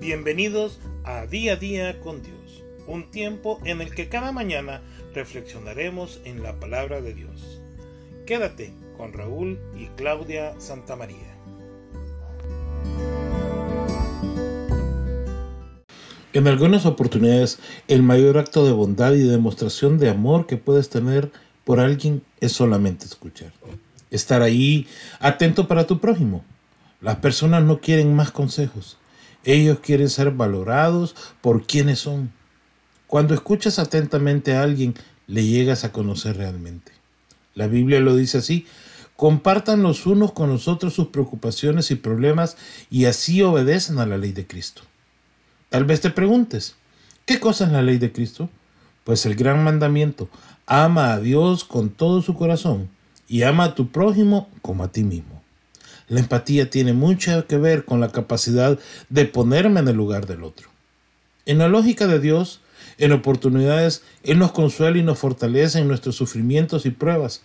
Bienvenidos a Día a Día con Dios, un tiempo en el que cada mañana reflexionaremos en la palabra de Dios. Quédate con Raúl y Claudia Santamaría. En algunas oportunidades, el mayor acto de bondad y demostración de amor que puedes tener por alguien es solamente escuchar. Estar ahí, atento para tu prójimo. Las personas no quieren más consejos ellos quieren ser valorados por quienes son. Cuando escuchas atentamente a alguien, le llegas a conocer realmente. La Biblia lo dice así, compartan los unos con los otros sus preocupaciones y problemas y así obedecen a la ley de Cristo. Tal vez te preguntes, ¿qué cosa es la ley de Cristo? Pues el gran mandamiento, ama a Dios con todo su corazón y ama a tu prójimo como a ti mismo. La empatía tiene mucho que ver con la capacidad de ponerme en el lugar del otro. En la lógica de Dios, en oportunidades, Él nos consuela y nos fortalece en nuestros sufrimientos y pruebas,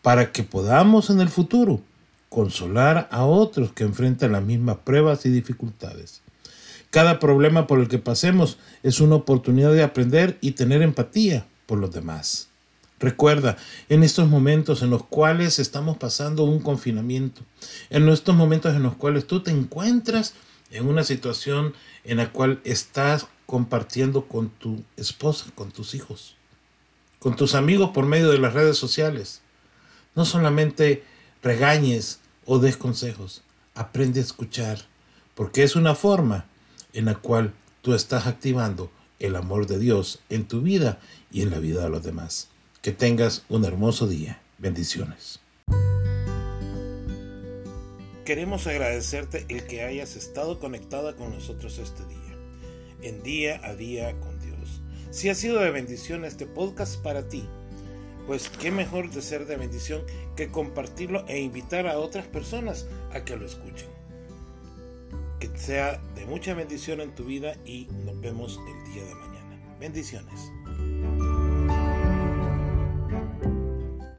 para que podamos en el futuro consolar a otros que enfrentan las mismas pruebas y dificultades. Cada problema por el que pasemos es una oportunidad de aprender y tener empatía por los demás. Recuerda, en estos momentos en los cuales estamos pasando un confinamiento, en estos momentos en los cuales tú te encuentras en una situación en la cual estás compartiendo con tu esposa, con tus hijos, con tus amigos por medio de las redes sociales. No solamente regañes o des consejos, aprende a escuchar, porque es una forma en la cual tú estás activando el amor de Dios en tu vida y en la vida de los demás. Que tengas un hermoso día. Bendiciones. Queremos agradecerte el que hayas estado conectada con nosotros este día, en día a día con Dios. Si ha sido de bendición este podcast para ti, pues qué mejor de ser de bendición que compartirlo e invitar a otras personas a que lo escuchen. Que sea de mucha bendición en tu vida y nos vemos el día de mañana. Bendiciones.